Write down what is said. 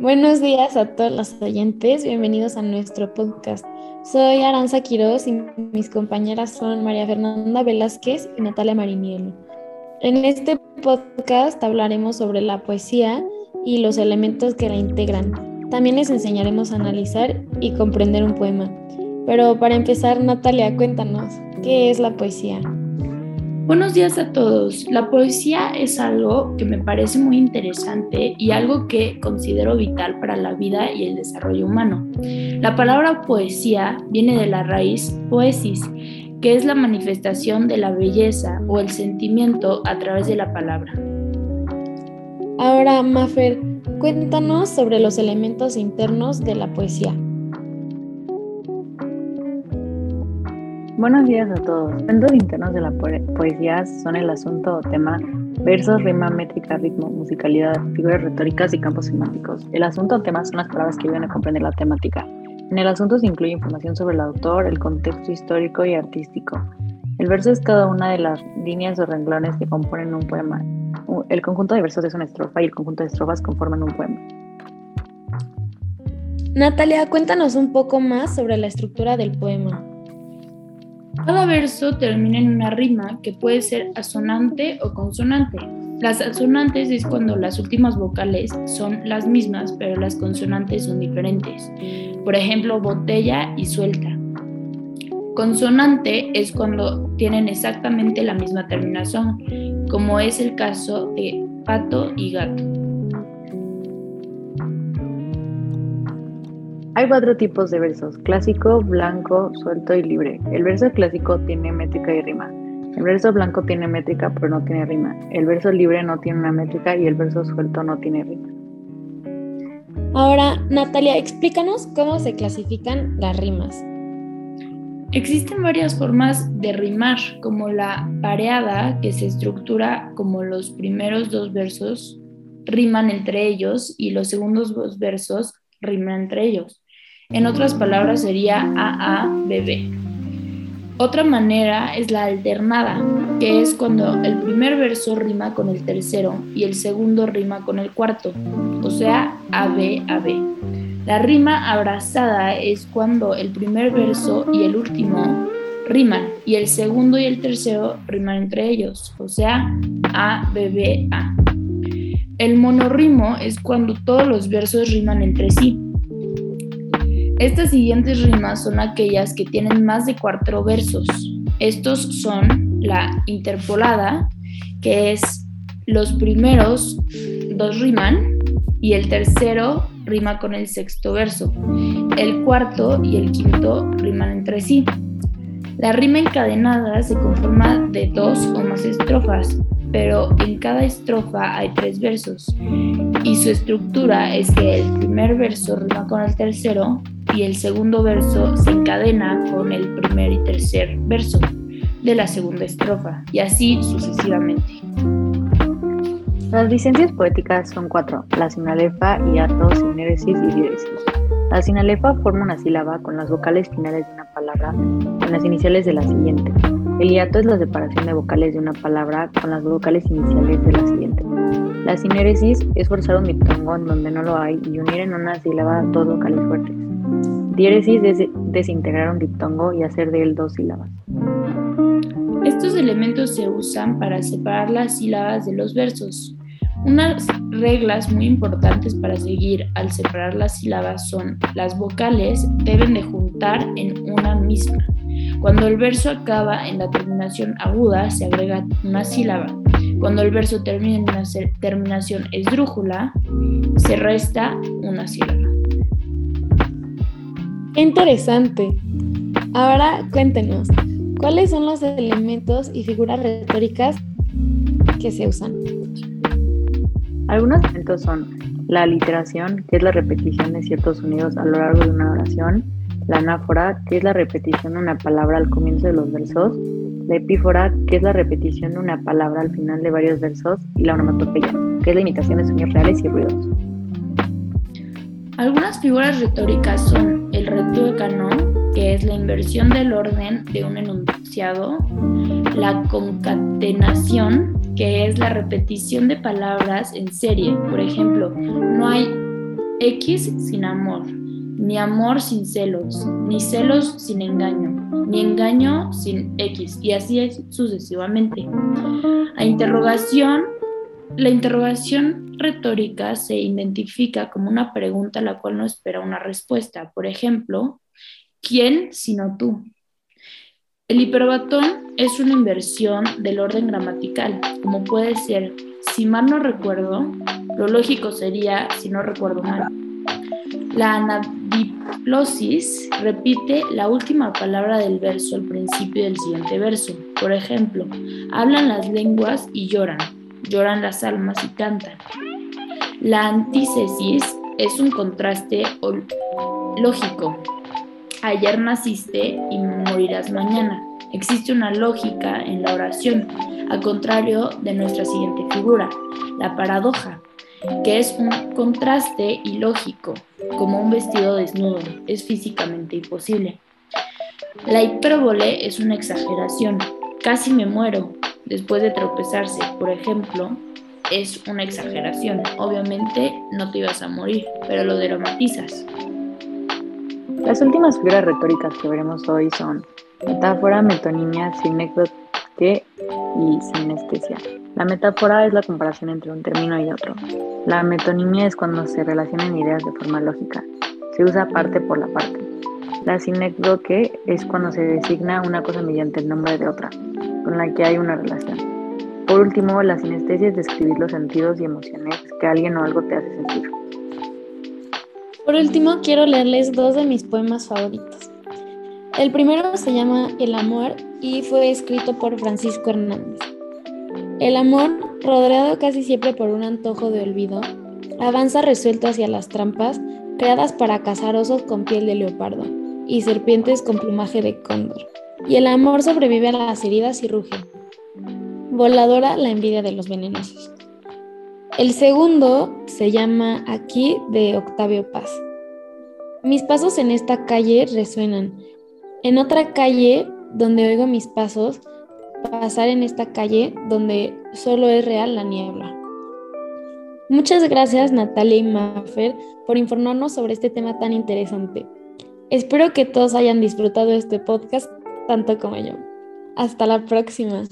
Buenos días a todos los oyentes, bienvenidos a nuestro podcast. Soy Aranza Quiroz y mis compañeras son María Fernanda Velázquez y Natalia Marinielo. En este podcast hablaremos sobre la poesía y los elementos que la integran. También les enseñaremos a analizar y comprender un poema. Pero para empezar, Natalia, cuéntanos, ¿qué es la poesía? Buenos días a todos. La poesía es algo que me parece muy interesante y algo que considero vital para la vida y el desarrollo humano. La palabra poesía viene de la raíz poesis, que es la manifestación de la belleza o el sentimiento a través de la palabra. Ahora, Mafer, cuéntanos sobre los elementos internos de la poesía. Buenos días a todos. Elementos internos de la poesía son el asunto o tema, versos, rima, métrica, ritmo, musicalidad, figuras retóricas y campos semánticos. El asunto o tema son las palabras que ayudan a comprender la temática. En el asunto se incluye información sobre el autor, el contexto histórico y artístico. El verso es cada una de las líneas o renglones que componen un poema. El conjunto de versos es una estrofa y el conjunto de estrofas conforman un poema. Natalia, cuéntanos un poco más sobre la estructura del poema. Cada verso termina en una rima que puede ser asonante o consonante. Las asonantes es cuando las últimas vocales son las mismas, pero las consonantes son diferentes. Por ejemplo, botella y suelta. Consonante es cuando tienen exactamente la misma terminación, como es el caso de pato y gato. Hay cuatro tipos de versos, clásico, blanco, suelto y libre. El verso clásico tiene métrica y rima. El verso blanco tiene métrica pero no tiene rima. El verso libre no tiene una métrica y el verso suelto no tiene rima. Ahora, Natalia, explícanos cómo se clasifican las rimas. Existen varias formas de rimar, como la pareada, que se estructura como los primeros dos versos riman entre ellos y los segundos dos versos riman entre ellos. En otras palabras sería AABB. Otra manera es la alternada, que es cuando el primer verso rima con el tercero y el segundo rima con el cuarto, o sea, ABAB. La rima abrazada es cuando el primer verso y el último riman y el segundo y el tercero riman entre ellos, o sea, ABBA. El monorrimo es cuando todos los versos riman entre sí. Estas siguientes rimas son aquellas que tienen más de cuatro versos. Estos son la interpolada, que es los primeros dos riman y el tercero rima con el sexto verso. El cuarto y el quinto riman entre sí. La rima encadenada se conforma de dos o más estrofas, pero en cada estrofa hay tres versos y su estructura es que el primer verso rima con el tercero y el segundo verso se encadena con el primer y tercer verso de la segunda estrofa y así sucesivamente. Las licencias poéticas son cuatro, la sinalefa, hiato, sinéresis y diéresis. La sinalefa forma una sílaba con las vocales finales de una palabra en las iniciales de la siguiente. El hiato es la separación de vocales de una palabra con las vocales iniciales de la siguiente. La sinéresis es forzar un diptongo en donde no lo hay y unir en una sílaba dos vocales fuertes. Diéresis es desintegrar un diptongo y hacer de él dos sílabas. Estos elementos se usan para separar las sílabas de los versos. Unas reglas muy importantes para seguir al separar las sílabas son las vocales deben de juntar en una misma. Cuando el verso acaba en la terminación aguda se agrega una sílaba. Cuando el verso termina en una terminación esdrújula se resta una sílaba. Interesante. Ahora cuéntenos, ¿cuáles son los elementos y figuras retóricas que se usan? Algunos elementos son la aliteración, que es la repetición de ciertos sonidos a lo largo de una oración, la anáfora, que es la repetición de una palabra al comienzo de los versos, la epífora, que es la repetición de una palabra al final de varios versos, y la onomatopeya, que es la imitación de sonidos reales y ruidos. Algunas figuras retóricas son el inversión del orden de un enunciado, la concatenación, que es la repetición de palabras en serie. Por ejemplo, no hay X sin amor, ni amor sin celos, ni celos sin engaño, ni engaño sin X, y así sucesivamente. A interrogación, la interrogación retórica se identifica como una pregunta a la cual no espera una respuesta. Por ejemplo, ¿quién sino tú? El hiperbatón es una inversión del orden gramatical, como puede ser, si mal no recuerdo, lo lógico sería, si no recuerdo mal. La anadiplosis repite la última palabra del verso al principio del siguiente verso. Por ejemplo, hablan las lenguas y lloran, lloran las almas y cantan. La antítesis es un contraste lógico, ayer naciste y morirás mañana. Existe una lógica en la oración, al contrario de nuestra siguiente figura, la paradoja, que es un contraste ilógico, como un vestido desnudo, es físicamente imposible. La hipérbole es una exageración, casi me muero después de tropezarse, por ejemplo, es una exageración. Obviamente no te ibas a morir, pero lo dramatizas. Las últimas figuras retóricas que veremos hoy son metáfora, metonimia, sinécdoque y sinestesia. La metáfora es la comparación entre un término y otro. La metonimia es cuando se relacionan ideas de forma lógica. Se usa parte por la parte. La sinécdoque es cuando se designa una cosa mediante el nombre de otra, con la que hay una relación. Por último, la sinestesia es describir los sentidos y emociones que alguien o algo te hace sentir. Por último, quiero leerles dos de mis poemas favoritos. El primero se llama El amor y fue escrito por Francisco Hernández. El amor, rodeado casi siempre por un antojo de olvido, avanza resuelto hacia las trampas creadas para cazar osos con piel de leopardo y serpientes con plumaje de cóndor. Y el amor sobrevive a las heridas y ruge. Voladora la envidia de los venenosos. El segundo se llama Aquí de Octavio Paz. Mis pasos en esta calle resuenan. En otra calle donde oigo mis pasos, pasar en esta calle donde solo es real la niebla. Muchas gracias Natalia y Maffer por informarnos sobre este tema tan interesante. Espero que todos hayan disfrutado este podcast tanto como yo. Hasta la próxima.